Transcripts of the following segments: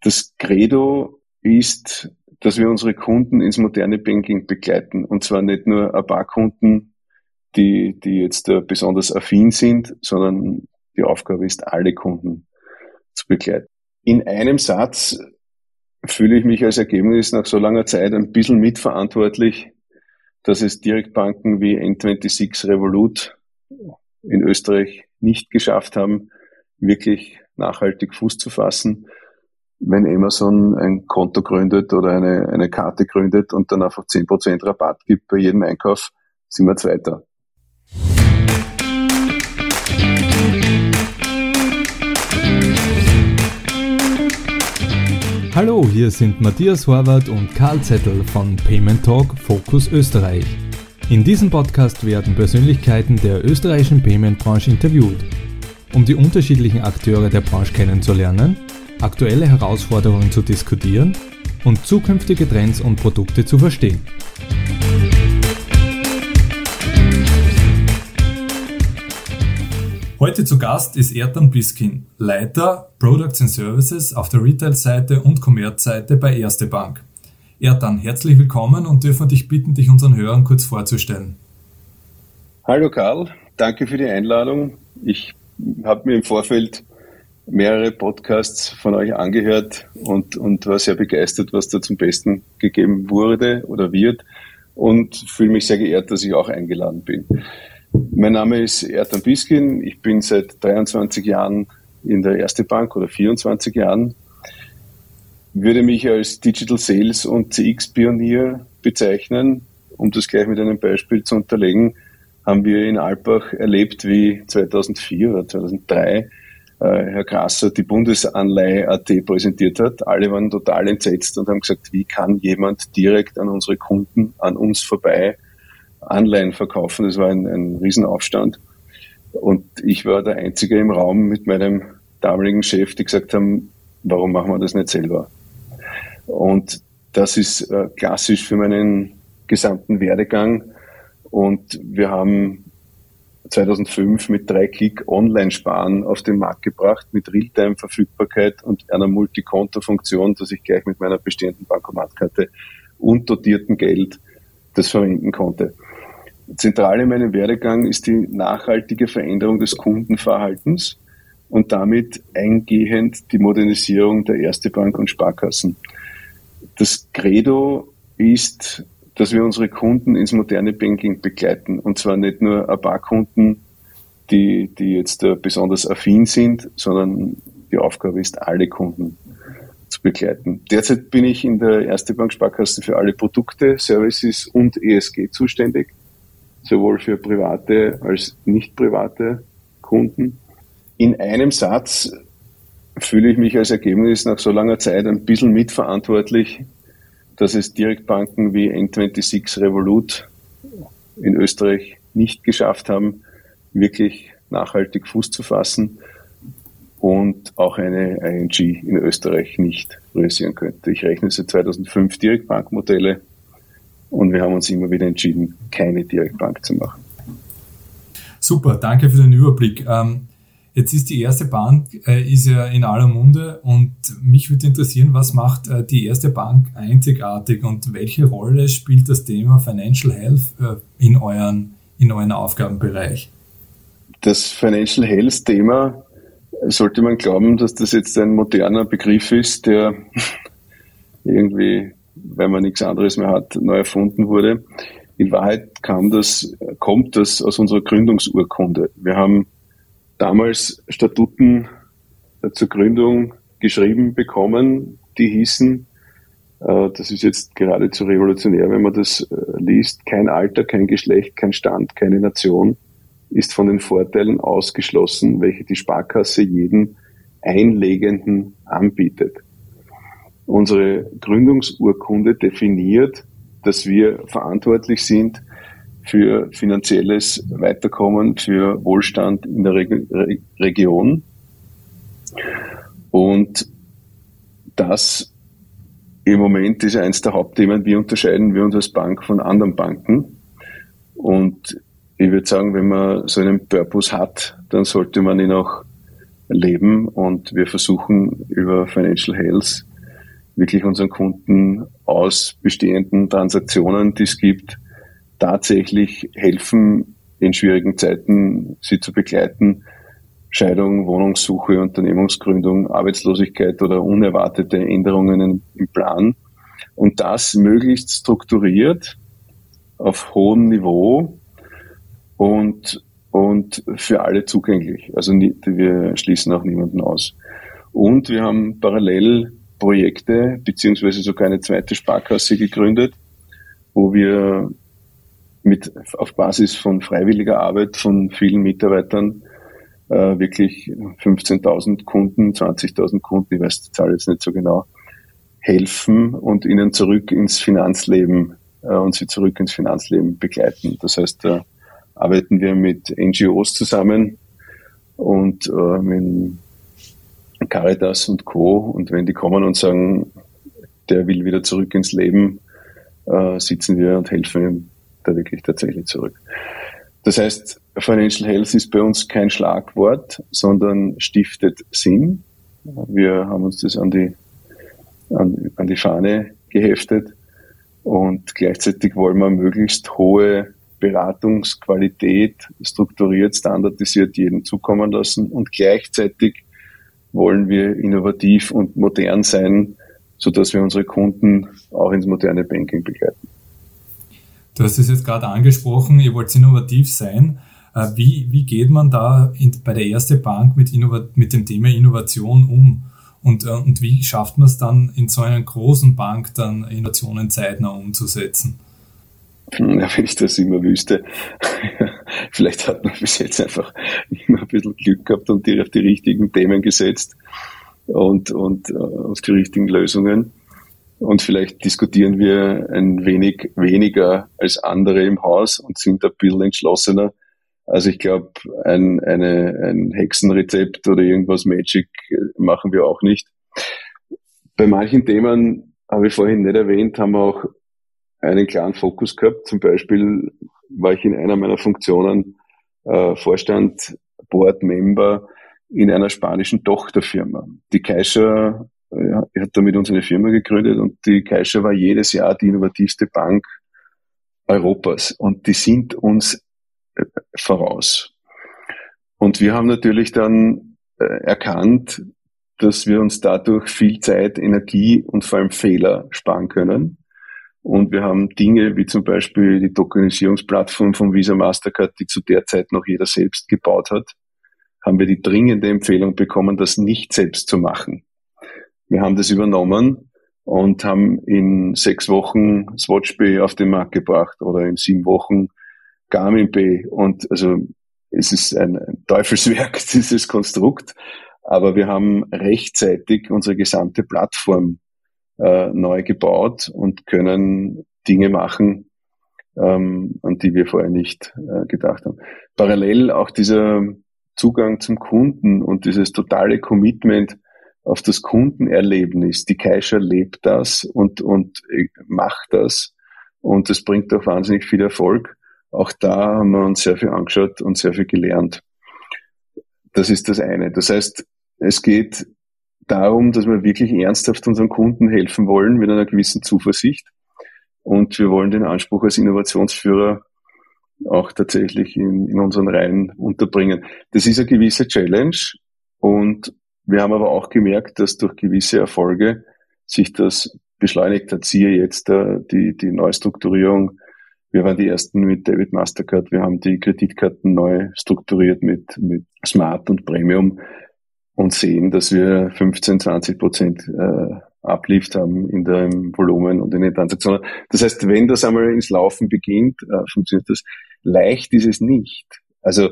Das Credo ist, dass wir unsere Kunden ins moderne Banking begleiten. Und zwar nicht nur ein paar Kunden, die, die jetzt äh, besonders affin sind, sondern die Aufgabe ist, alle Kunden zu begleiten. In einem Satz fühle ich mich als Ergebnis nach so langer Zeit ein bisschen mitverantwortlich, dass es Direktbanken wie N26 Revolut in Österreich nicht geschafft haben, wirklich nachhaltig Fuß zu fassen. Wenn Amazon ein Konto gründet oder eine, eine Karte gründet und dann einfach 10% Rabatt gibt bei jedem Einkauf, sind wir Zweiter. Hallo, hier sind Matthias Horvath und Karl Zettel von Payment Talk Focus Österreich. In diesem Podcast werden Persönlichkeiten der österreichischen Payment-Branche interviewt, um die unterschiedlichen Akteure der Branche kennenzulernen, aktuelle Herausforderungen zu diskutieren und zukünftige Trends und Produkte zu verstehen. Heute zu Gast ist Ertan Biskin, Leiter Products and Services auf der Retail-Seite und Commerz-Seite bei Erste Bank. Ertan, herzlich willkommen und dürfen dich bitten, dich unseren Hörern kurz vorzustellen. Hallo Karl, danke für die Einladung. Ich habe mir im Vorfeld mehrere Podcasts von euch angehört und, und war sehr begeistert, was da zum Besten gegeben wurde oder wird und fühle mich sehr geehrt, dass ich auch eingeladen bin. Mein Name ist Ertan Biskin. Ich bin seit 23 Jahren in der Erste Bank oder 24 Jahren. Würde mich als Digital Sales und CX Pionier bezeichnen. Um das gleich mit einem Beispiel zu unterlegen, haben wir in Alpbach erlebt, wie 2004 oder 2003 äh, Herr Grasser die Bundesanleihe AT präsentiert hat. Alle waren total entsetzt und haben gesagt, wie kann jemand direkt an unsere Kunden, an uns vorbei Anleihen verkaufen. Das war ein, ein Riesenaufstand. Und ich war der Einzige im Raum mit meinem damaligen Chef, die gesagt haben, warum machen wir das nicht selber? Und das ist äh, klassisch für meinen gesamten Werdegang. Und wir haben 2005 mit drei Klick Online-Sparen auf den Markt gebracht, mit Realtime-Verfügbarkeit und einer Multikonto-Funktion, dass ich gleich mit meiner bestehenden Bankomatkarte und dotierten Geld das verwenden konnte. Zentral in meinem Werdegang ist die nachhaltige Veränderung des Kundenverhaltens und damit eingehend die Modernisierung der Erste Bank und Sparkassen. Das Credo ist, dass wir unsere Kunden ins moderne Banking begleiten und zwar nicht nur ein paar Kunden, die, die jetzt besonders affin sind, sondern die Aufgabe ist, alle Kunden zu begleiten. Derzeit bin ich in der Erste Bank Sparkasse für alle Produkte, Services und ESG zuständig sowohl für private als nicht private Kunden. In einem Satz fühle ich mich als Ergebnis nach so langer Zeit ein bisschen mitverantwortlich, dass es Direktbanken wie N26 Revolut in Österreich nicht geschafft haben, wirklich nachhaltig Fuß zu fassen und auch eine ING in Österreich nicht realisieren könnte. Ich rechne seit 2005 Direktbankmodelle und wir haben uns immer wieder entschieden, keine Direktbank zu machen. Super, danke für den Überblick. Ähm, jetzt ist die erste Bank äh, ist ja in aller Munde und mich würde interessieren, was macht äh, die erste Bank einzigartig und welche Rolle spielt das Thema Financial Health äh, in euren in euren Aufgabenbereich? Das Financial Health Thema sollte man glauben, dass das jetzt ein moderner Begriff ist, der irgendwie weil man nichts anderes mehr hat, neu erfunden wurde. In Wahrheit kam das, kommt das aus unserer Gründungsurkunde. Wir haben damals Statuten zur Gründung geschrieben bekommen, die hießen, äh, das ist jetzt geradezu revolutionär, wenn man das äh, liest, kein Alter, kein Geschlecht, kein Stand, keine Nation ist von den Vorteilen ausgeschlossen, welche die Sparkasse jedem Einlegenden anbietet. Unsere Gründungsurkunde definiert, dass wir verantwortlich sind für finanzielles Weiterkommen, für Wohlstand in der Re Region. Und das im Moment ist eines der Hauptthemen, wie unterscheiden wir uns als Bank von anderen Banken. Und ich würde sagen, wenn man so einen Purpose hat, dann sollte man ihn auch leben. Und wir versuchen über Financial Health wirklich unseren Kunden aus bestehenden Transaktionen, die es gibt, tatsächlich helfen, in schwierigen Zeiten sie zu begleiten. Scheidung, Wohnungssuche, Unternehmensgründung, Arbeitslosigkeit oder unerwartete Änderungen im Plan. Und das möglichst strukturiert auf hohem Niveau und, und für alle zugänglich. Also wir schließen auch niemanden aus. Und wir haben parallel Projekte beziehungsweise sogar eine zweite Sparkasse gegründet, wo wir mit auf Basis von freiwilliger Arbeit von vielen Mitarbeitern äh, wirklich 15.000 Kunden, 20.000 Kunden, ich weiß die Zahl jetzt nicht so genau, helfen und ihnen zurück ins Finanzleben äh, und sie zurück ins Finanzleben begleiten. Das heißt, da arbeiten wir mit NGOs zusammen und äh, mit Caritas und Co. Und wenn die kommen und sagen, der will wieder zurück ins Leben, äh, sitzen wir und helfen ihm da wirklich tatsächlich zurück. Das heißt, Financial Health ist bei uns kein Schlagwort, sondern stiftet Sinn. Wir haben uns das an die, an, an die Fahne geheftet und gleichzeitig wollen wir möglichst hohe Beratungsqualität strukturiert, standardisiert jedem zukommen lassen und gleichzeitig wollen wir innovativ und modern sein, so dass wir unsere Kunden auch ins moderne Banking begleiten. Du hast es jetzt gerade angesprochen, ihr wollt innovativ sein. Äh, wie, wie geht man da in, bei der Erste Bank mit, mit dem Thema Innovation um? Und, äh, und wie schafft man es dann in so einer großen Bank dann Innovationen zeitnah umzusetzen? Ja, wenn ich das immer wüsste. Vielleicht hat man bis jetzt einfach immer ein bisschen Glück gehabt und die auf die richtigen Themen gesetzt und, und uh, auf die richtigen Lösungen. Und vielleicht diskutieren wir ein wenig weniger als andere im Haus und sind ein bisschen entschlossener. Also ich glaube, ein, eine, ein Hexenrezept oder irgendwas Magic machen wir auch nicht. Bei manchen Themen, habe ich vorhin nicht erwähnt, haben wir auch einen klaren Fokus gehabt. Zum Beispiel war ich in einer meiner Funktionen äh, Vorstand, Board Member in einer spanischen Tochterfirma. Die Caixa ja, er hat damit unsere Firma gegründet und die Caixa war jedes Jahr die innovativste Bank Europas und die sind uns äh, voraus. Und wir haben natürlich dann äh, erkannt, dass wir uns dadurch viel Zeit, Energie und vor allem Fehler sparen können. Und wir haben Dinge wie zum Beispiel die Tokenisierungsplattform von Visa Mastercard, die zu der Zeit noch jeder selbst gebaut hat, haben wir die dringende Empfehlung bekommen, das nicht selbst zu machen. Wir haben das übernommen und haben in sechs Wochen Swatch Bay auf den Markt gebracht oder in sieben Wochen Garmin Bay. Und also es ist ein, ein Teufelswerk, dieses Konstrukt. Aber wir haben rechtzeitig unsere gesamte Plattform äh, neu gebaut und können Dinge machen, ähm, an die wir vorher nicht äh, gedacht haben. Parallel auch dieser Zugang zum Kunden und dieses totale Commitment auf das Kundenerlebnis. Die Caixa lebt das und, und äh, macht das. Und das bringt auch wahnsinnig viel Erfolg. Auch da haben wir uns sehr viel angeschaut und sehr viel gelernt. Das ist das eine. Das heißt, es geht darum, dass wir wirklich ernsthaft unseren Kunden helfen wollen mit einer gewissen Zuversicht. Und wir wollen den Anspruch als Innovationsführer auch tatsächlich in, in unseren Reihen unterbringen. Das ist eine gewisse Challenge und wir haben aber auch gemerkt, dass durch gewisse Erfolge sich das beschleunigt hat. Siehe jetzt äh, die, die Neustrukturierung. Wir waren die ersten mit David Mastercard. Wir haben die Kreditkarten neu strukturiert mit, mit Smart und Premium und sehen, dass wir 15, 20 Prozent äh, Uplift haben in dem Volumen und in den Transaktionen. Das heißt, wenn das einmal ins Laufen beginnt, äh, funktioniert das. Leicht ist es nicht. Also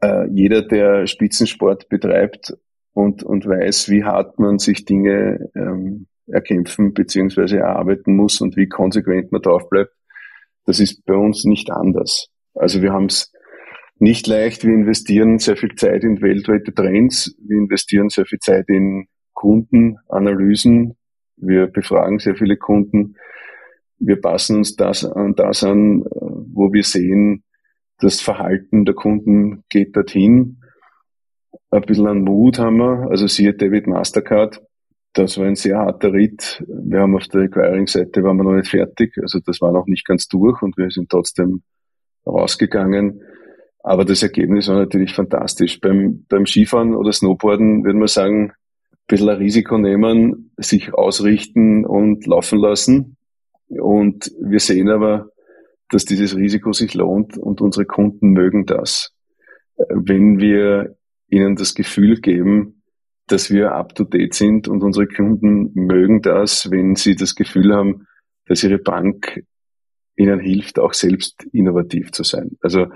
äh, jeder, der Spitzensport betreibt, und, und weiß, wie hart man sich Dinge ähm, erkämpfen beziehungsweise erarbeiten muss und wie konsequent man drauf bleibt. Das ist bei uns nicht anders. Also wir haben es nicht leicht. Wir investieren sehr viel Zeit in weltweite Trends. Wir investieren sehr viel Zeit in Kundenanalysen. Wir befragen sehr viele Kunden. Wir passen uns das an, das an, wo wir sehen, das Verhalten der Kunden geht dorthin ein bisschen an Mut haben wir, also siehe David Mastercard, das war ein sehr harter Ritt. Wir haben auf der Acquiring-Seite waren wir noch nicht fertig. Also das war noch nicht ganz durch und wir sind trotzdem rausgegangen. Aber das Ergebnis war natürlich fantastisch. Beim, beim Skifahren oder Snowboarden würde man sagen, ein bisschen ein Risiko nehmen, sich ausrichten und laufen lassen. Und wir sehen aber, dass dieses Risiko sich lohnt und unsere Kunden mögen das. Wenn wir ihnen das Gefühl geben, dass wir up-to-date sind und unsere Kunden mögen das, wenn sie das Gefühl haben, dass ihre Bank ihnen hilft, auch selbst innovativ zu sein. Also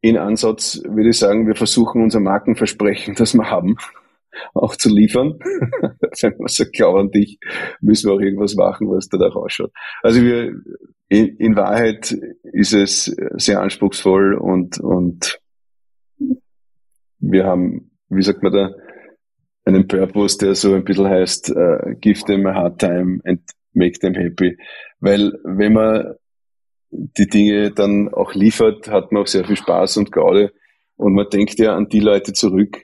in Ansatz würde ich sagen, wir versuchen unser Markenversprechen, das wir haben, auch zu liefern. Wenn man sagt, glaub dich, müssen wir auch irgendwas machen, was da auch ausschaut. Also wir, in, in Wahrheit ist es sehr anspruchsvoll und, und wir haben, wie sagt man da, einen Purpose, der so ein bisschen heißt, uh, give them a hard time and make them happy. Weil wenn man die Dinge dann auch liefert, hat man auch sehr viel Spaß und Gaude. Und man denkt ja an die Leute zurück,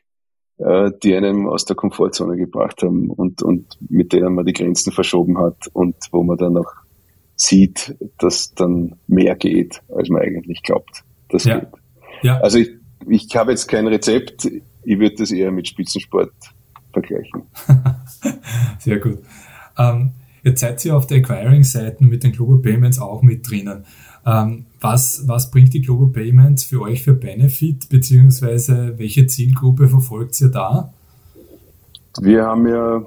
uh, die einem aus der Komfortzone gebracht haben und, und mit denen man die Grenzen verschoben hat und wo man dann auch sieht, dass dann mehr geht, als man eigentlich glaubt. Das ja. geht. Ja. Also ich, ich habe jetzt kein Rezept. Ich würde das eher mit Spitzensport vergleichen. Sehr gut. Ähm, jetzt seid ihr auf der Acquiring-Seiten mit den Global Payments auch mit drinnen. Ähm, was, was bringt die Global Payments für euch für Benefit, beziehungsweise welche Zielgruppe verfolgt ihr da? Wir haben ja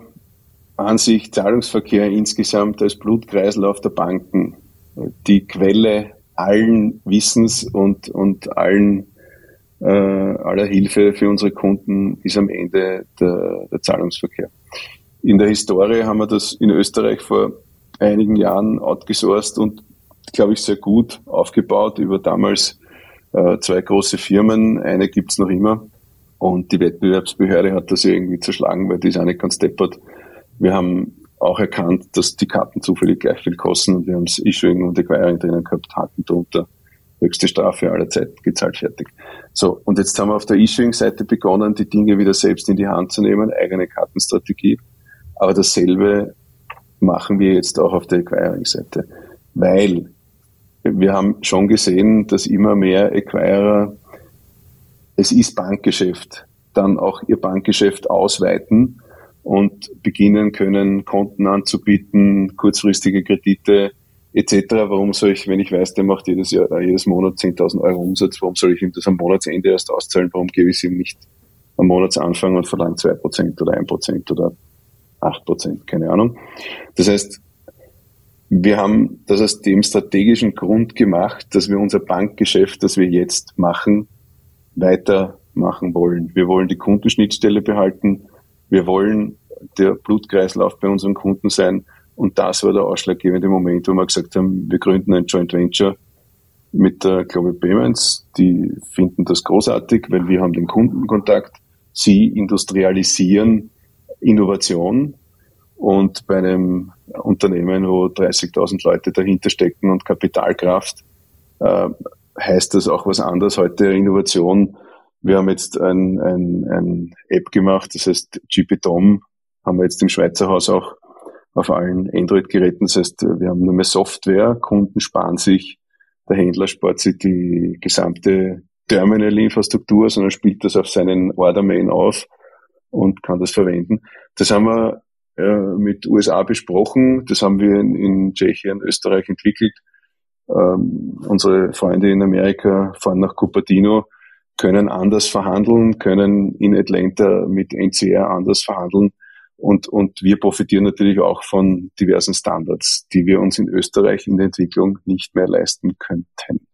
an sich Zahlungsverkehr insgesamt als Blutkreislauf der Banken die Quelle allen Wissens und, und allen äh, aller Hilfe für unsere Kunden ist am Ende der, der Zahlungsverkehr. In der Historie haben wir das in Österreich vor einigen Jahren outgesourced und, glaube ich, sehr gut aufgebaut über damals äh, zwei große Firmen. Eine gibt's noch immer. Und die Wettbewerbsbehörde hat das irgendwie zerschlagen, weil die ist auch nicht ganz deppert. Wir haben auch erkannt, dass die Karten zufällig gleich viel kosten und wir haben das Issuing und Acquiring drinnen gehabt, Haken drunter höchste Strafe aller Zeit gezahlt, fertig. So, und jetzt haben wir auf der Issuing-Seite begonnen, die Dinge wieder selbst in die Hand zu nehmen, eigene Kartenstrategie. Aber dasselbe machen wir jetzt auch auf der Acquiring-Seite. Weil wir haben schon gesehen, dass immer mehr Acquirer, es ist Bankgeschäft, dann auch ihr Bankgeschäft ausweiten und beginnen können, Konten anzubieten, kurzfristige Kredite, etc. Warum soll ich, wenn ich weiß, der macht jedes Jahr, äh, jedes Monat 10.000 Euro Umsatz, warum soll ich ihm das am Monatsende erst auszahlen? Warum gebe ich es ihm nicht am Monatsanfang und verlange 2% oder 1% oder 8%? Keine Ahnung. Das heißt, wir haben das aus dem strategischen Grund gemacht, dass wir unser Bankgeschäft, das wir jetzt machen, weitermachen wollen. Wir wollen die Kundenschnittstelle behalten. Wir wollen der Blutkreislauf bei unseren Kunden sein und das war der ausschlaggebende Moment, wo wir gesagt haben, wir gründen ein Joint Venture mit der Global Payments. Die finden das großartig, weil wir haben den Kundenkontakt. Sie industrialisieren Innovation und bei einem Unternehmen, wo 30.000 Leute dahinter stecken und Kapitalkraft, äh, heißt das auch was anderes. Heute Innovation. Wir haben jetzt ein, ein, ein App gemacht, das heißt GPDOM, haben wir jetzt im Schweizer Haus auch auf allen Android-Geräten. Das heißt, wir haben nur mehr Software, Kunden sparen sich, der Händler spart sich die gesamte Terminal-Infrastruktur, sondern spielt das auf seinen Order-Main auf und kann das verwenden. Das haben wir äh, mit USA besprochen, das haben wir in, in Tschechien, Österreich entwickelt. Ähm, unsere Freunde in Amerika fahren nach Cupertino, können anders verhandeln, können in Atlanta mit NCR anders verhandeln und, und wir profitieren natürlich auch von diversen Standards, die wir uns in Österreich in der Entwicklung nicht mehr leisten könnten.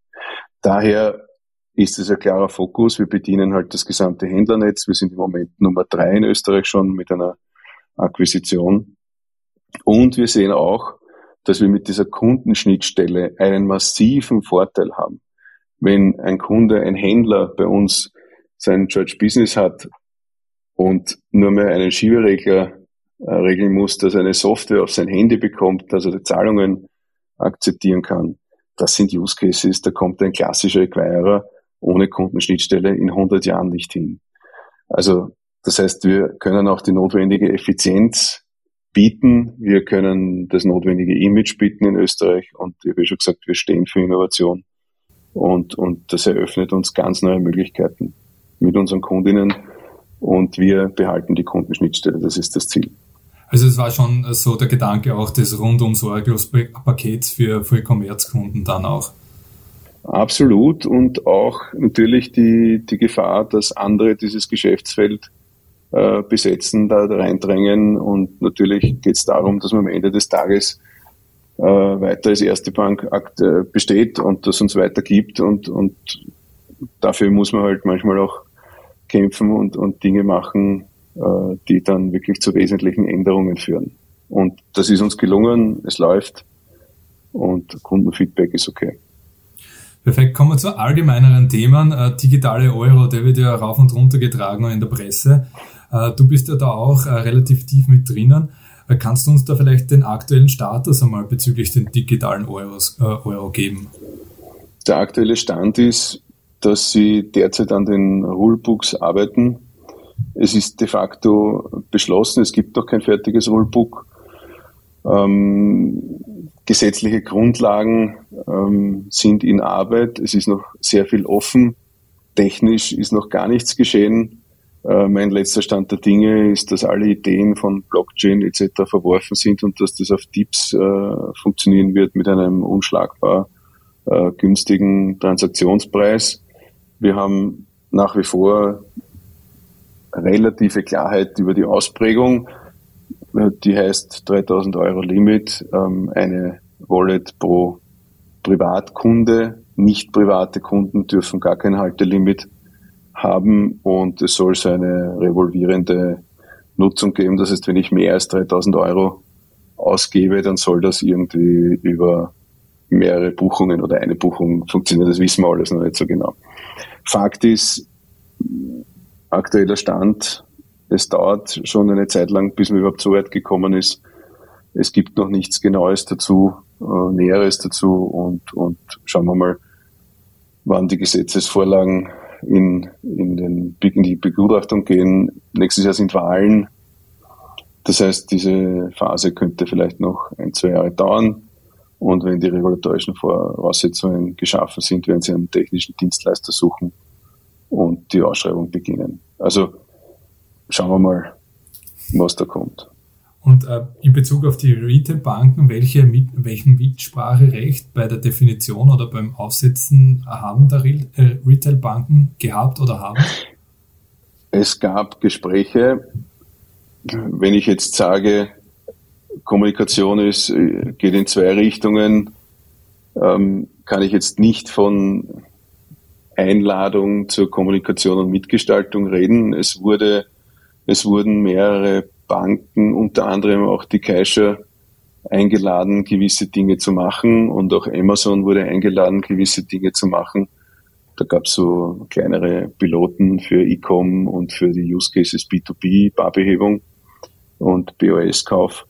Daher ist es ein klarer Fokus. Wir bedienen halt das gesamte Händlernetz. Wir sind im Moment Nummer drei in Österreich schon mit einer Akquisition. Und wir sehen auch, dass wir mit dieser Kundenschnittstelle einen massiven Vorteil haben. Wenn ein Kunde, ein Händler bei uns sein Church Business hat und nur mehr einen Schieberegler regeln muss, dass er eine Software auf sein Handy bekommt, dass er die Zahlungen akzeptieren kann. Das sind Use Cases, da kommt ein klassischer Acquirer ohne Kundenschnittstelle in 100 Jahren nicht hin. Also das heißt, wir können auch die notwendige Effizienz bieten. Wir können das notwendige Image bieten in Österreich und ich habe schon gesagt, wir stehen für Innovation und, und das eröffnet uns ganz neue Möglichkeiten mit unseren Kundinnen und wir behalten die Kundenschnittstelle. Das ist das Ziel. Also es war schon so der Gedanke auch des rundum sorglos Pakets für, für Commerz-Kunden dann auch. Absolut. Und auch natürlich die, die Gefahr, dass andere dieses Geschäftsfeld äh, besetzen, da reindrängen. Und natürlich geht es darum, dass man am Ende des Tages äh, weiter als erste Bank äh, besteht und das uns weitergibt. Und, und dafür muss man halt manchmal auch kämpfen und, und Dinge machen, äh, die dann wirklich zu wesentlichen Änderungen führen. Und das ist uns gelungen, es läuft und Kundenfeedback ist okay. Perfekt, kommen wir zu allgemeineren Themen. Äh, digitale Euro, der wird ja rauf und runter getragen in der Presse. Äh, du bist ja da auch äh, relativ tief mit drinnen. Äh, kannst du uns da vielleicht den aktuellen Status einmal bezüglich den digitalen Euros, äh, Euro geben? Der aktuelle Stand ist, dass sie derzeit an den Rulebooks arbeiten. Es ist de facto beschlossen, es gibt noch kein fertiges Rulebook. Ähm, gesetzliche Grundlagen ähm, sind in Arbeit. Es ist noch sehr viel offen. Technisch ist noch gar nichts geschehen. Äh, mein letzter Stand der Dinge ist, dass alle Ideen von Blockchain etc. verworfen sind und dass das auf Tipps äh, funktionieren wird mit einem unschlagbar äh, günstigen Transaktionspreis. Wir haben nach wie vor relative Klarheit über die Ausprägung die heißt 3000 Euro Limit, ähm, eine Wallet pro Privatkunde. Nicht private Kunden dürfen gar kein Haltelimit haben und es soll so eine revolvierende Nutzung geben. Das heißt, wenn ich mehr als 3000 Euro ausgebe, dann soll das irgendwie über mehrere Buchungen oder eine Buchung funktionieren. Das wissen wir alles noch nicht so genau. Fakt ist, aktueller Stand es dauert schon eine Zeit lang, bis man überhaupt so weit gekommen ist. Es gibt noch nichts Genaues dazu, äh, Näheres dazu und, und schauen wir mal, wann die Gesetzesvorlagen in, in, den, in die Begutachtung gehen. Nächstes Jahr sind Wahlen. Das heißt, diese Phase könnte vielleicht noch ein, zwei Jahre dauern. Und wenn die regulatorischen Voraussetzungen geschaffen sind, werden sie einen technischen Dienstleister suchen und die Ausschreibung beginnen. Also schauen wir mal, was da kommt. Und äh, in Bezug auf die Retail-Banken, welche, mit, welchen Mitspracherecht bei der Definition oder beim Aufsetzen haben der Re äh, Retail-Banken gehabt oder haben? Es gab Gespräche. Wenn ich jetzt sage, Kommunikation ist, äh, geht in zwei Richtungen, ähm, kann ich jetzt nicht von Einladung zur Kommunikation und Mitgestaltung reden. Es wurde es wurden mehrere Banken, unter anderem auch die Kaiser, eingeladen, gewisse Dinge zu machen und auch Amazon wurde eingeladen, gewisse Dinge zu machen. Da gab es so kleinere Piloten für E-Com und für die Use Cases B2B, Barbehebung und BOS-Kauf.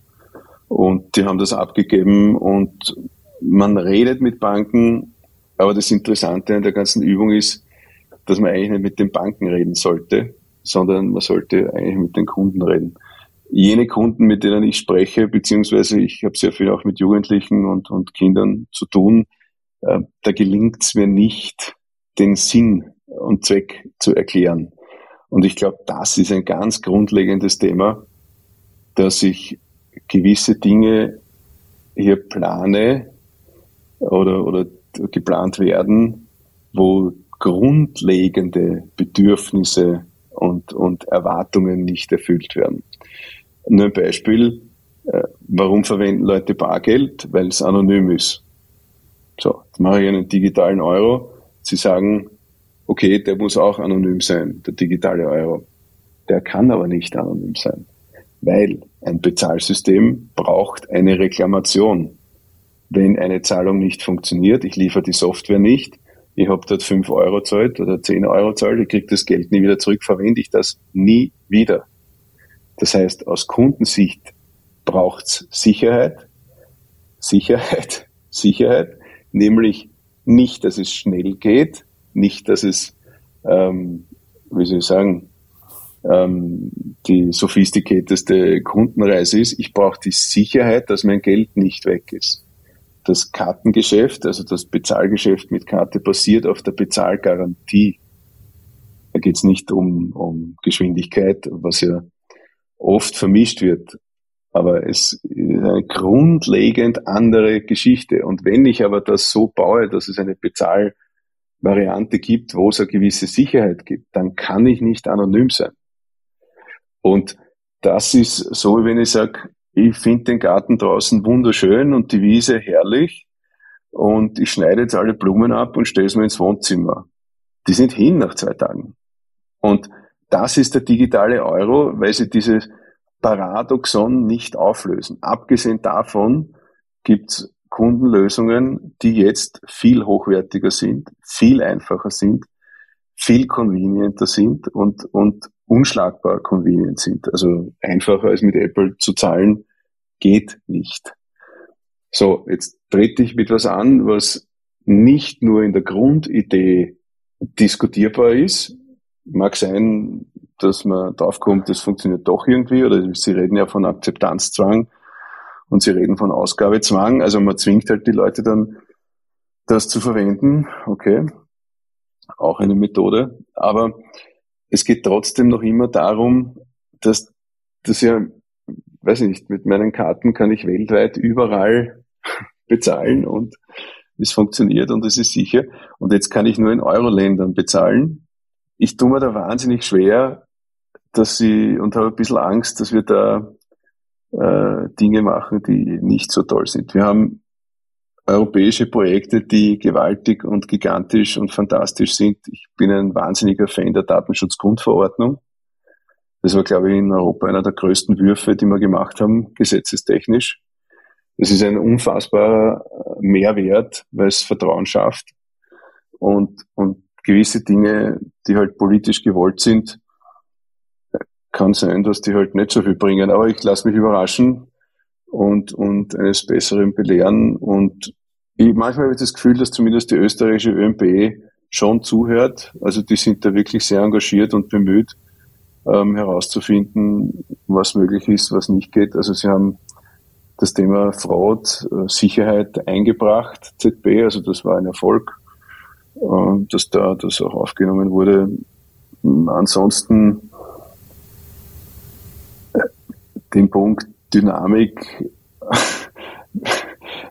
Und die haben das abgegeben und man redet mit Banken, aber das Interessante an der ganzen Übung ist, dass man eigentlich nicht mit den Banken reden sollte, sondern man sollte eigentlich mit den Kunden reden. Jene Kunden, mit denen ich spreche, beziehungsweise ich habe sehr viel auch mit Jugendlichen und, und Kindern zu tun, äh, da gelingt es mir nicht, den Sinn und Zweck zu erklären. Und ich glaube, das ist ein ganz grundlegendes Thema, dass ich gewisse Dinge hier plane oder, oder geplant werden, wo grundlegende Bedürfnisse und, und Erwartungen nicht erfüllt werden. Nur ein Beispiel, äh, warum verwenden Leute Bargeld? Weil es anonym ist. So, jetzt mache ich einen digitalen Euro. Sie sagen, okay, der muss auch anonym sein, der digitale Euro. Der kann aber nicht anonym sein, weil ein Bezahlsystem braucht eine Reklamation. Wenn eine Zahlung nicht funktioniert, ich liefere die Software nicht, ich habe dort 5 Euro zahlt oder 10 Euro zahlt, ich kriege das Geld nie wieder zurück, verwende ich das nie wieder. Das heißt, aus Kundensicht braucht's Sicherheit, Sicherheit, Sicherheit, nämlich nicht, dass es schnell geht, nicht, dass es, ähm, wie soll ich sagen, ähm, die sophisticateste Kundenreise ist. Ich brauche die Sicherheit, dass mein Geld nicht weg ist. Das Kartengeschäft, also das Bezahlgeschäft mit Karte, basiert auf der Bezahlgarantie. Da geht es nicht um, um Geschwindigkeit, was ja oft vermischt wird. Aber es ist eine grundlegend andere Geschichte. Und wenn ich aber das so baue, dass es eine Bezahlvariante gibt, wo es eine gewisse Sicherheit gibt, dann kann ich nicht anonym sein. Und das ist so, wenn ich sage, ich finde den Garten draußen wunderschön und die Wiese herrlich und ich schneide jetzt alle Blumen ab und stelle es mir ins Wohnzimmer. Die sind hin nach zwei Tagen. Und das ist der digitale Euro, weil sie dieses Paradoxon nicht auflösen. Abgesehen davon gibt es Kundenlösungen, die jetzt viel hochwertiger sind, viel einfacher sind, viel convenienter sind und, und unschlagbar convenient sind. Also einfacher als mit Apple zu zahlen geht nicht. So, jetzt trete ich mit was an, was nicht nur in der Grundidee diskutierbar ist. Mag sein, dass man draufkommt, das funktioniert doch irgendwie, oder Sie reden ja von Akzeptanzzwang und Sie reden von Ausgabezwang. Also man zwingt halt die Leute dann, das zu verwenden. Okay, auch eine Methode. Aber es geht trotzdem noch immer darum, dass das ja, weiß ich nicht, mit meinen Karten kann ich weltweit überall bezahlen und es funktioniert und es ist sicher. Und jetzt kann ich nur in Euro-Ländern bezahlen. Ich tue mir da wahnsinnig schwer, dass sie, und habe ein bisschen Angst, dass wir da äh, Dinge machen, die nicht so toll sind. Wir haben europäische Projekte, die gewaltig und gigantisch und fantastisch sind. Ich bin ein wahnsinniger Fan der Datenschutzgrundverordnung. Das war, glaube ich, in Europa einer der größten Würfe, die wir gemacht haben, gesetzestechnisch. Das ist ein unfassbarer Mehrwert, weil es Vertrauen schafft und, und gewisse Dinge, die halt politisch gewollt sind, kann sein, dass die halt nicht so viel bringen. Aber ich lasse mich überraschen und, und eines Besseren belehren. Und ich, manchmal habe ich das Gefühl, dass zumindest die österreichische ÖMB schon zuhört. Also die sind da wirklich sehr engagiert und bemüht, ähm, herauszufinden, was möglich ist, was nicht geht. Also sie haben das Thema Fraud, äh, Sicherheit eingebracht, ZB, also das war ein Erfolg, äh, dass da das auch aufgenommen wurde. Ansonsten äh, den Punkt Dynamik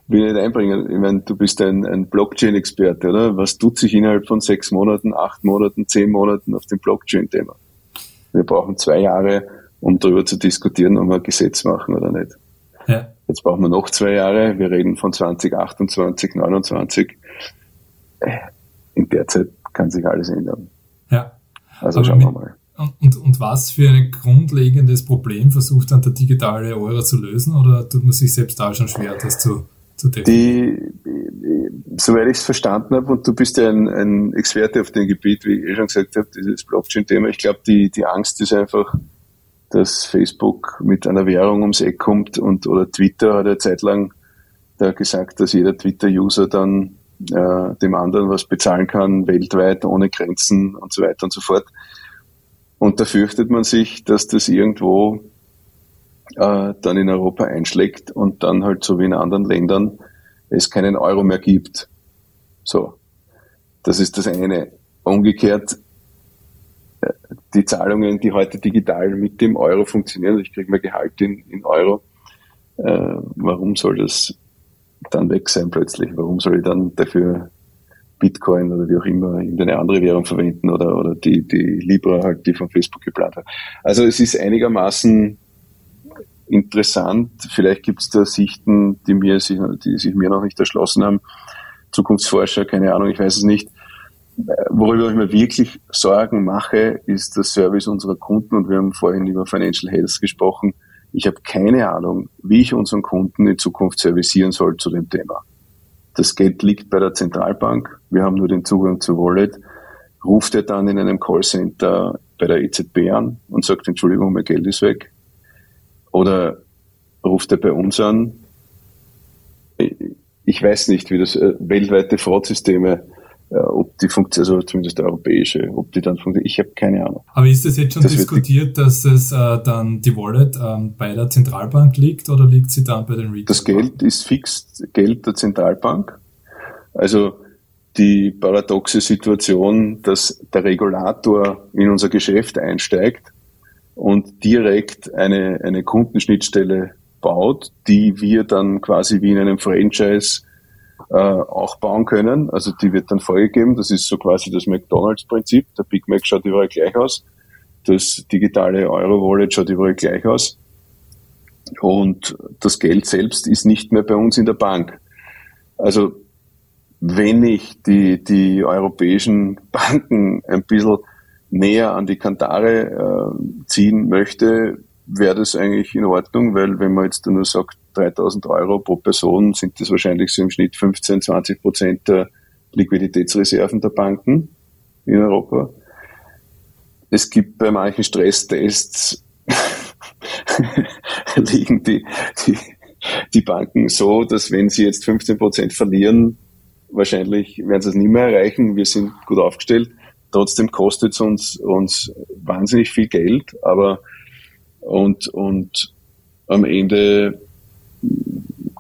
will ich nicht einbringen. Ich meine, du bist ein, ein Blockchain-Experte, oder? Was tut sich innerhalb von sechs Monaten, acht Monaten, zehn Monaten auf dem Blockchain-Thema? Wir brauchen zwei Jahre, um darüber zu diskutieren, ob wir ein Gesetz machen oder nicht. Ja. Jetzt brauchen wir noch zwei Jahre. Wir reden von 2028, 2029. In der Zeit kann sich alles ändern. Ja. Also Aber schauen wir mal. Und, und was für ein grundlegendes Problem versucht dann der digitale Euro zu lösen oder tut man sich selbst da schon schwer, das zu, zu definieren? Die, soweit ich es verstanden habe, und du bist ja ein, ein Experte auf dem Gebiet, wie ich eh schon gesagt habe, dieses Blockchain-Thema, ich glaube, die, die Angst ist einfach, dass Facebook mit einer Währung ums Eck kommt und oder Twitter hat ja zeitlang da gesagt, dass jeder Twitter-User dann äh, dem anderen was bezahlen kann, weltweit, ohne Grenzen und so weiter und so fort. Und da fürchtet man sich, dass das irgendwo äh, dann in Europa einschlägt und dann halt so wie in anderen Ländern es keinen Euro mehr gibt. So. Das ist das eine. Umgekehrt, äh, die Zahlungen, die heute digital mit dem Euro funktionieren, ich kriege mein Gehalt in, in Euro, äh, warum soll das dann weg sein plötzlich? Warum soll ich dann dafür Bitcoin oder wie auch immer irgendeine andere Währung verwenden oder, oder die, die Libra halt, die von Facebook geplant hat. Also es ist einigermaßen interessant. Vielleicht gibt es da Sichten, die mir sich, die sich mir noch nicht erschlossen haben. Zukunftsforscher, keine Ahnung, ich weiß es nicht. Worüber ich mir wirklich Sorgen mache, ist der Service unserer Kunden und wir haben vorhin über Financial Health gesprochen. Ich habe keine Ahnung, wie ich unseren Kunden in Zukunft servicieren soll zu dem Thema. Das Geld liegt bei der Zentralbank. Wir haben nur den Zugang zur Wallet. Ruft er dann in einem Callcenter bei der EZB an und sagt, Entschuldigung, mein Geld ist weg. Oder ruft er bei uns an. Ich weiß nicht, wie das äh, weltweite Fraudsysteme ob die funktioniert, also zumindest der europäische, ob die dann funktioniert. Ich habe keine Ahnung. Aber ist das jetzt schon das diskutiert, dass es äh, dann die Wallet ähm, bei der Zentralbank liegt oder liegt sie dann bei den Retail? Das Geld ist fix Geld der Zentralbank. Also die paradoxe Situation, dass der Regulator in unser Geschäft einsteigt und direkt eine, eine Kundenschnittstelle baut, die wir dann quasi wie in einem Franchise äh, auch bauen können. Also die wird dann vorgegeben. Das ist so quasi das McDonalds-Prinzip. Der Big Mac schaut überall gleich aus. Das digitale Euro-Wallet schaut überall gleich aus. Und das Geld selbst ist nicht mehr bei uns in der Bank. Also wenn ich die, die europäischen Banken ein bisschen näher an die Kantare äh, ziehen möchte, wäre das eigentlich in Ordnung, weil wenn man jetzt nur sagt, 3000 Euro pro Person sind das wahrscheinlich so im Schnitt 15, 20 Prozent der Liquiditätsreserven der Banken in Europa. Es gibt bei manchen Stresstests liegen die, die, die Banken so, dass wenn sie jetzt 15 Prozent verlieren, wahrscheinlich werden sie es nie mehr erreichen. Wir sind gut aufgestellt. Trotzdem kostet es uns, uns wahnsinnig viel Geld, aber und, und am Ende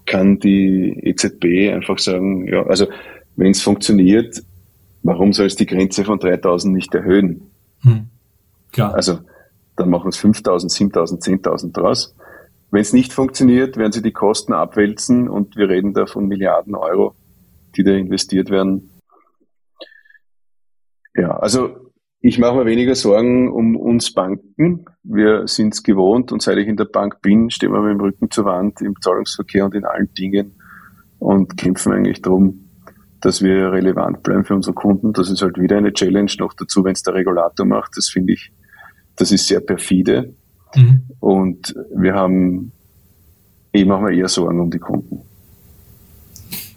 kann die EZB einfach sagen, ja, also wenn es funktioniert, warum soll es die Grenze von 3000 nicht erhöhen? Hm. Klar. Also dann machen es 5000, 7000, 10.000 draus. Wenn es nicht funktioniert, werden sie die Kosten abwälzen und wir reden da von Milliarden Euro, die da investiert werden. Ja, also ich mache mir weniger Sorgen um uns Banken. Wir sind es gewohnt und seit ich in der Bank bin, stehen wir mit dem Rücken zur Wand im Zahlungsverkehr und in allen Dingen und kämpfen eigentlich darum, dass wir relevant bleiben für unsere Kunden. Das ist halt wieder eine Challenge noch dazu, wenn es der Regulator macht. Das finde ich, das ist sehr perfide. Mhm. Und wir haben, ich mache mir eher Sorgen um die Kunden.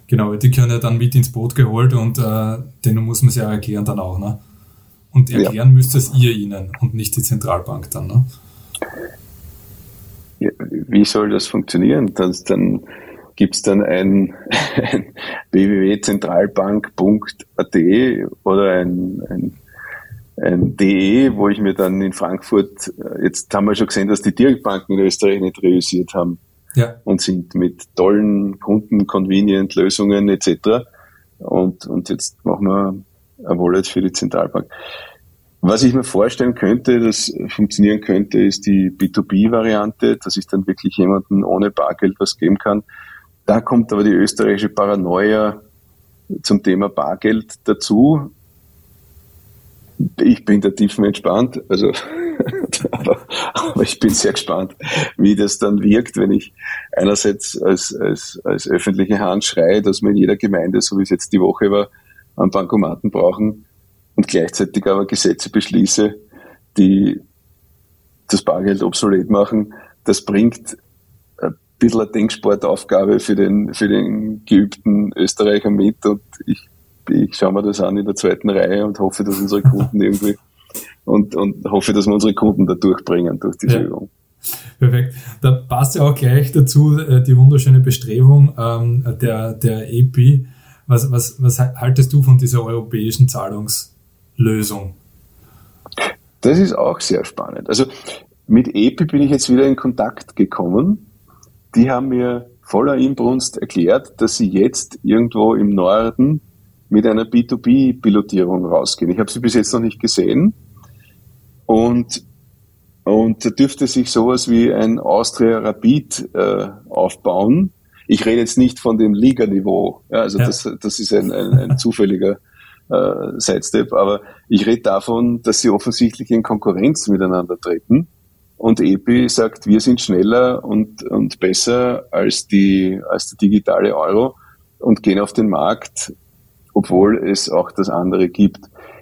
Genau, die können ja dann mit ins Boot geholt und äh, denen muss man es ja erklären dann auch, ne? Und erklären ja. müsst es ihr ihnen und nicht die Zentralbank dann, ne? Ja, wie soll das funktionieren? Das, dann gibt es dann ein, ein www.zentralbank.at oder ein, ein, ein DE, wo ich mir dann in Frankfurt, jetzt haben wir schon gesehen, dass die Direktbanken in Österreich nicht realisiert haben ja. und sind mit tollen Kunden-Convenient-Lösungen etc. Und, und jetzt machen wir Wallet für die Zentralbank. Was ich mir vorstellen könnte, das funktionieren könnte, ist die B2B-Variante, dass ich dann wirklich jemanden ohne Bargeld was geben kann. Da kommt aber die österreichische Paranoia zum Thema Bargeld dazu. Ich bin da tiefenentspannt, also, aber, aber ich bin sehr gespannt, wie das dann wirkt, wenn ich einerseits als, als, als öffentliche Hand schreie, dass wir in jeder Gemeinde, so wie es jetzt die Woche war, einen Bankomaten brauchen und gleichzeitig aber Gesetze beschließe, die das Bargeld obsolet machen. Das bringt ein bisschen eine Denksportaufgabe für den, für den geübten Österreicher mit und ich, ich schaue mir das an in der zweiten Reihe und hoffe, dass unsere Kunden irgendwie und, und hoffe, dass wir unsere Kunden da durchbringen durch diese ja. Übung. Perfekt. Da passt ja auch gleich dazu äh, die wunderschöne Bestrebung ähm, der, der EPI, was, was, was haltest du von dieser europäischen Zahlungslösung? Das ist auch sehr spannend. Also mit EPI bin ich jetzt wieder in Kontakt gekommen. Die haben mir voller Inbrunst erklärt, dass sie jetzt irgendwo im Norden mit einer B2B-Pilotierung rausgehen. Ich habe sie bis jetzt noch nicht gesehen. Und, und da dürfte sich sowas wie ein Austria Rapid äh, aufbauen, ich rede jetzt nicht von dem Liga-Niveau, ja, also ja. Das, das ist ein, ein, ein zufälliger äh, Sidestep, aber ich rede davon, dass sie offensichtlich in Konkurrenz miteinander treten und EPI sagt, wir sind schneller und, und besser als, die, als der digitale Euro und gehen auf den Markt, obwohl es auch das andere gibt.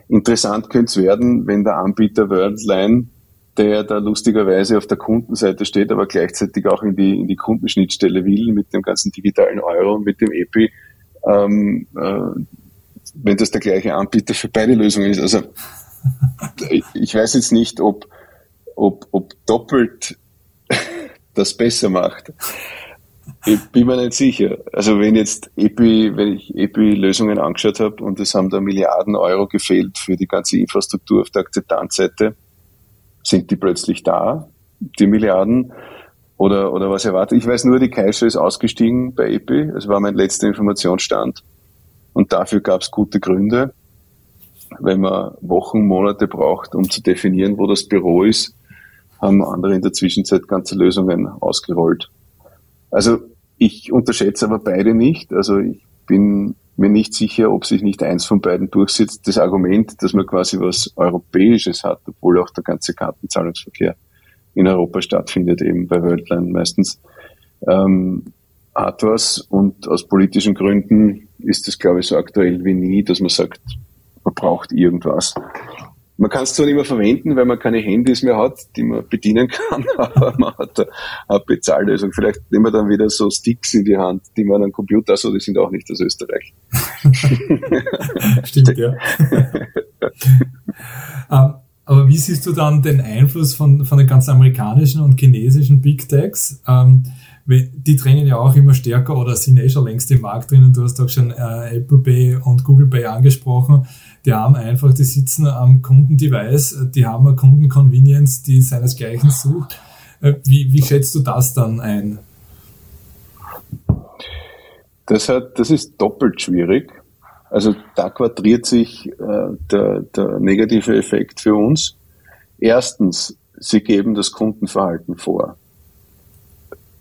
Interessant könnte es werden, wenn der Anbieter Worldline der da lustigerweise auf der Kundenseite steht, aber gleichzeitig auch in die, in die Kundenschnittstelle will mit dem ganzen digitalen Euro mit dem EPI, ähm, äh, wenn das der gleiche Anbieter für beide Lösungen ist. Also ich weiß jetzt nicht, ob, ob, ob doppelt das besser macht. ich bin mir nicht sicher. Also wenn jetzt EPI, wenn ich EPI-Lösungen angeschaut habe und es haben da Milliarden Euro gefehlt für die ganze Infrastruktur auf der Akzeptanzseite, sind die plötzlich da, die Milliarden? Oder, oder was erwartet? Ich weiß nur, die Kaiser ist ausgestiegen bei EPI. Das war mein letzter Informationsstand. Und dafür gab es gute Gründe. Wenn man Wochen, Monate braucht, um zu definieren, wo das Büro ist, haben andere in der Zwischenzeit ganze Lösungen ausgerollt. Also ich unterschätze aber beide nicht. Also ich bin mir nicht sicher, ob sich nicht eins von beiden durchsetzt. Das Argument, dass man quasi was Europäisches hat, obwohl auch der ganze Kartenzahlungsverkehr in Europa stattfindet, eben bei Worldline meistens, ähm, hat was. Und aus politischen Gründen ist es, glaube ich, so aktuell wie nie, dass man sagt, man braucht irgendwas. Man kann es zwar nicht mehr verwenden, weil man keine Handys mehr hat, die man bedienen kann, aber man hat eine Bezahllösung. Vielleicht nehmen wir dann wieder so Sticks in die Hand, die man am Computer, so die sind auch nicht aus Österreich. Stimmt, ja. ähm, aber wie siehst du dann den Einfluss von, von den ganzen amerikanischen und chinesischen Big Techs? Ähm, die drängen ja auch immer stärker oder sind eh schon längst im Markt drinnen. Du hast auch schon äh, Apple Pay und Google Pay angesprochen. Die haben einfach, die sitzen am Kundendevice, die haben eine Kundenconvenience, die seinesgleichen sucht. Äh, wie, wie schätzt du das dann ein? Das, hat, das ist doppelt schwierig. Also da quadriert sich äh, der, der negative Effekt für uns. Erstens, sie geben das Kundenverhalten vor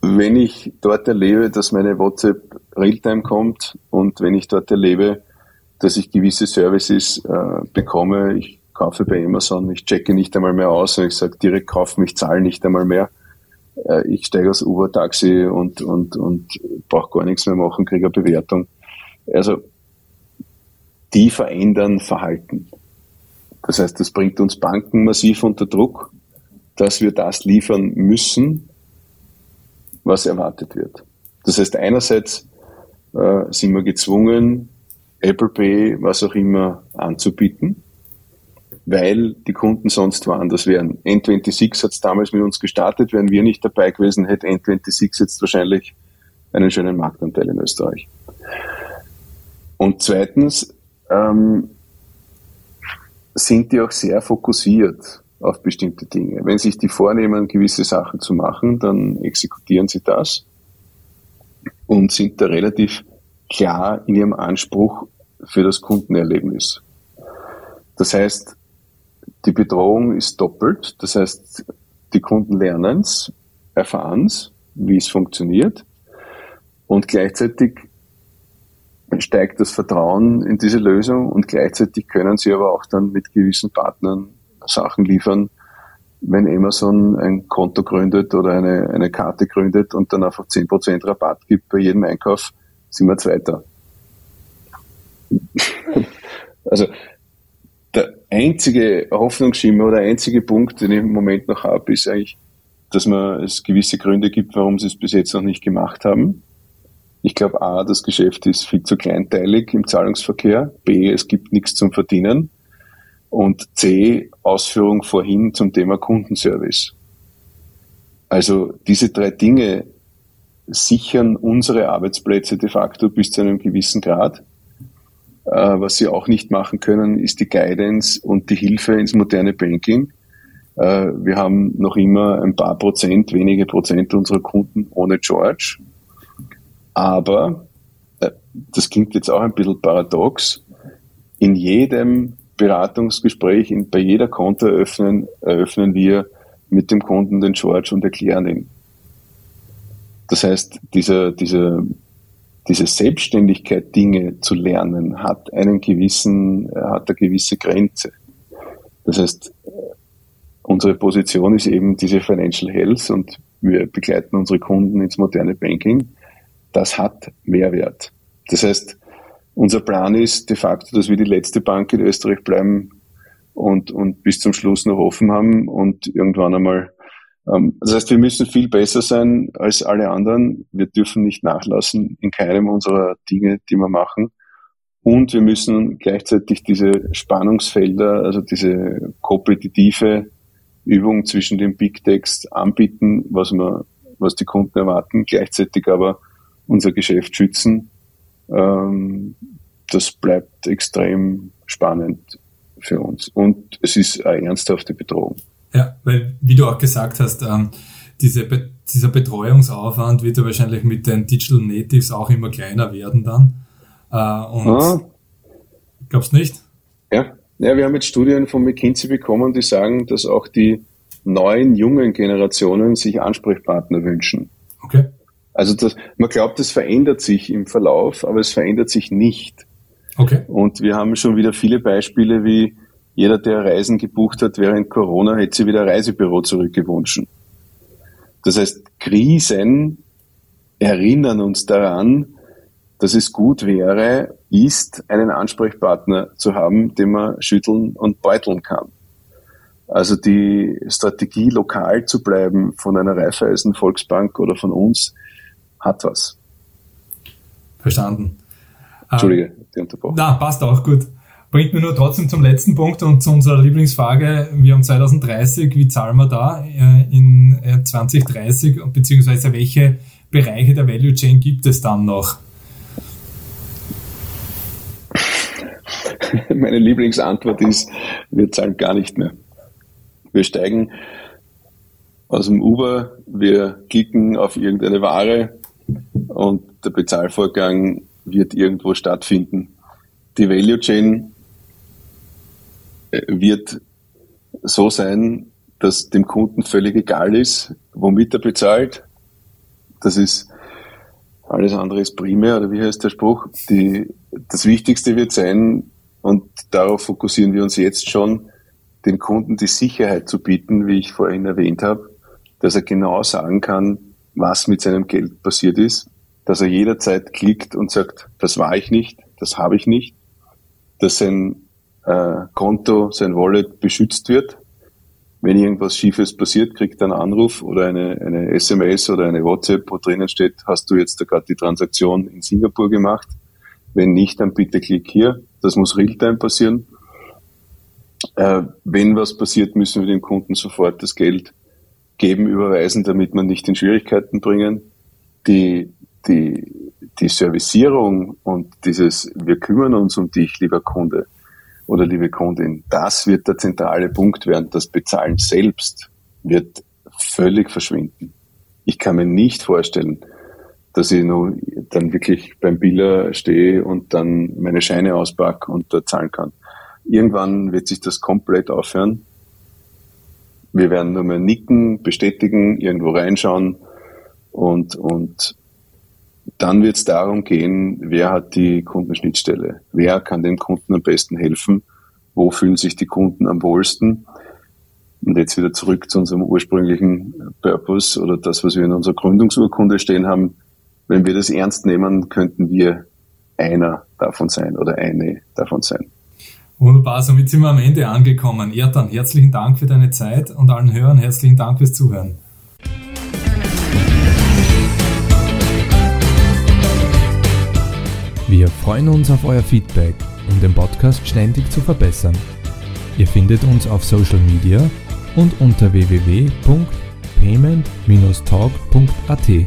wenn ich dort erlebe, dass meine WhatsApp Realtime kommt und wenn ich dort erlebe, dass ich gewisse Services äh, bekomme, ich kaufe bei Amazon, ich checke nicht einmal mehr aus und ich sage direkt kaufen, ich zahle nicht einmal mehr. Äh, ich steige aus Uber-Taxi und, und, und brauche gar nichts mehr machen, kriege eine Bewertung. Also die verändern Verhalten. Das heißt, das bringt uns Banken massiv unter Druck, dass wir das liefern müssen, was erwartet wird. Das heißt, einerseits äh, sind wir gezwungen, Apple Pay, was auch immer, anzubieten, weil die Kunden sonst woanders wären. N26 hat es damals mit uns gestartet, wären wir nicht dabei gewesen, hätte N26 jetzt wahrscheinlich einen schönen Marktanteil in Österreich. Und zweitens ähm, sind die auch sehr fokussiert auf bestimmte Dinge. Wenn sich die vornehmen, gewisse Sachen zu machen, dann exekutieren sie das und sind da relativ klar in ihrem Anspruch für das Kundenerlebnis. Das heißt, die Bedrohung ist doppelt. Das heißt, die Kunden lernen es, erfahren es, wie es funktioniert und gleichzeitig steigt das Vertrauen in diese Lösung und gleichzeitig können sie aber auch dann mit gewissen Partnern Sachen liefern, wenn Amazon ein Konto gründet oder eine, eine Karte gründet und dann einfach 10% Rabatt gibt bei jedem Einkauf, sind wir Zweiter. also der einzige Hoffnungsschimmer oder einzige Punkt, den ich im Moment noch habe, ist eigentlich, dass man es gewisse Gründe gibt, warum sie es bis jetzt noch nicht gemacht haben. Ich glaube, A, das Geschäft ist viel zu kleinteilig im Zahlungsverkehr. B, es gibt nichts zum Verdienen und C, Ausführung vorhin zum Thema Kundenservice. Also diese drei Dinge sichern unsere Arbeitsplätze de facto bis zu einem gewissen Grad. Äh, was sie auch nicht machen können, ist die Guidance und die Hilfe ins moderne Banking. Äh, wir haben noch immer ein paar Prozent, wenige Prozent unserer Kunden ohne George. Aber, äh, das klingt jetzt auch ein bisschen paradox, in jedem Beratungsgespräch in, bei jeder Konto eröffnen, wir mit dem Kunden den Charge und erklären ihn. Das heißt, diese, diese, diese Selbstständigkeit, Dinge zu lernen, hat einen gewissen, hat eine gewisse Grenze. Das heißt, unsere Position ist eben diese Financial Health und wir begleiten unsere Kunden ins moderne Banking. Das hat Mehrwert. Das heißt, unser Plan ist de facto, dass wir die letzte Bank in Österreich bleiben und, und bis zum Schluss noch offen haben und irgendwann einmal das heißt, wir müssen viel besser sein als alle anderen. Wir dürfen nicht nachlassen in keinem unserer Dinge, die wir machen. Und wir müssen gleichzeitig diese Spannungsfelder, also diese kompetitive Übung zwischen dem Big Text anbieten, was wir, was die Kunden erwarten, gleichzeitig aber unser Geschäft schützen. Ähm, das bleibt extrem spannend für uns. Und es ist eine ernsthafte Bedrohung. Ja, weil, wie du auch gesagt hast, ähm, diese, dieser Betreuungsaufwand wird ja wahrscheinlich mit den Digital Natives auch immer kleiner werden dann. Äh, und ah. glaubst du nicht? Ja. ja, wir haben jetzt Studien von McKinsey bekommen, die sagen, dass auch die neuen jungen Generationen sich Ansprechpartner wünschen. Okay. Also das, man glaubt, das verändert sich im Verlauf, aber es verändert sich nicht. Okay. Und wir haben schon wieder viele Beispiele, wie jeder, der Reisen gebucht hat während Corona, hätte sich wieder ein Reisebüro zurückgewünscht. Das heißt, Krisen erinnern uns daran, dass es gut wäre, ist, einen Ansprechpartner zu haben, den man schütteln und beuteln kann. Also die Strategie, lokal zu bleiben von einer Raiffeisen Volksbank oder von uns, hat was. Verstanden. Entschuldige, die unterbrochen. Na, passt auch gut. Bringt mir nur trotzdem zum letzten Punkt und zu unserer Lieblingsfrage. Wir haben 2030, wie zahlen wir da äh, in 2030 äh, beziehungsweise welche Bereiche der Value Chain gibt es dann noch? Meine Lieblingsantwort ist, wir zahlen gar nicht mehr. Wir steigen aus dem Uber, wir klicken auf irgendeine Ware und der Bezahlvorgang wird irgendwo stattfinden. Die Value Chain wird so sein, dass dem Kunden völlig egal ist, womit er bezahlt. Das ist alles andere ist primär, oder wie heißt der Spruch? Die, das Wichtigste wird sein, und darauf fokussieren wir uns jetzt schon, dem Kunden die Sicherheit zu bieten, wie ich vorhin erwähnt habe, dass er genau sagen kann, was mit seinem Geld passiert ist, dass er jederzeit klickt und sagt, das war ich nicht, das habe ich nicht, dass sein äh, Konto, sein Wallet beschützt wird. Wenn irgendwas Schiefes passiert, kriegt er einen Anruf oder eine, eine SMS oder eine WhatsApp, wo drinnen steht, hast du jetzt gerade die Transaktion in Singapur gemacht? Wenn nicht, dann bitte klick hier. Das muss Realtime passieren. Äh, wenn was passiert, müssen wir dem Kunden sofort das Geld geben, überweisen, damit man nicht in Schwierigkeiten bringen. Die, die, die Servicierung und dieses, wir kümmern uns um dich, lieber Kunde, oder liebe Kundin, das wird der zentrale Punkt werden. Das Bezahlen selbst wird völlig verschwinden. Ich kann mir nicht vorstellen, dass ich nur dann wirklich beim Biller stehe und dann meine Scheine auspacke und da zahlen kann. Irgendwann wird sich das komplett aufhören. Wir werden nur mehr nicken, bestätigen, irgendwo reinschauen und, und dann wird es darum gehen, wer hat die Kundenschnittstelle, wer kann dem Kunden am besten helfen, wo fühlen sich die Kunden am wohlsten. Und jetzt wieder zurück zu unserem ursprünglichen Purpose oder das, was wir in unserer Gründungsurkunde stehen haben. Wenn wir das ernst nehmen, könnten wir einer davon sein oder eine davon sein. Wunderbar, somit sind wir am Ende angekommen. Erdan, herzlichen Dank für deine Zeit und allen Hörern herzlichen Dank fürs Zuhören. Wir freuen uns auf euer Feedback, um den Podcast ständig zu verbessern. Ihr findet uns auf Social Media und unter www.payment-talk.at.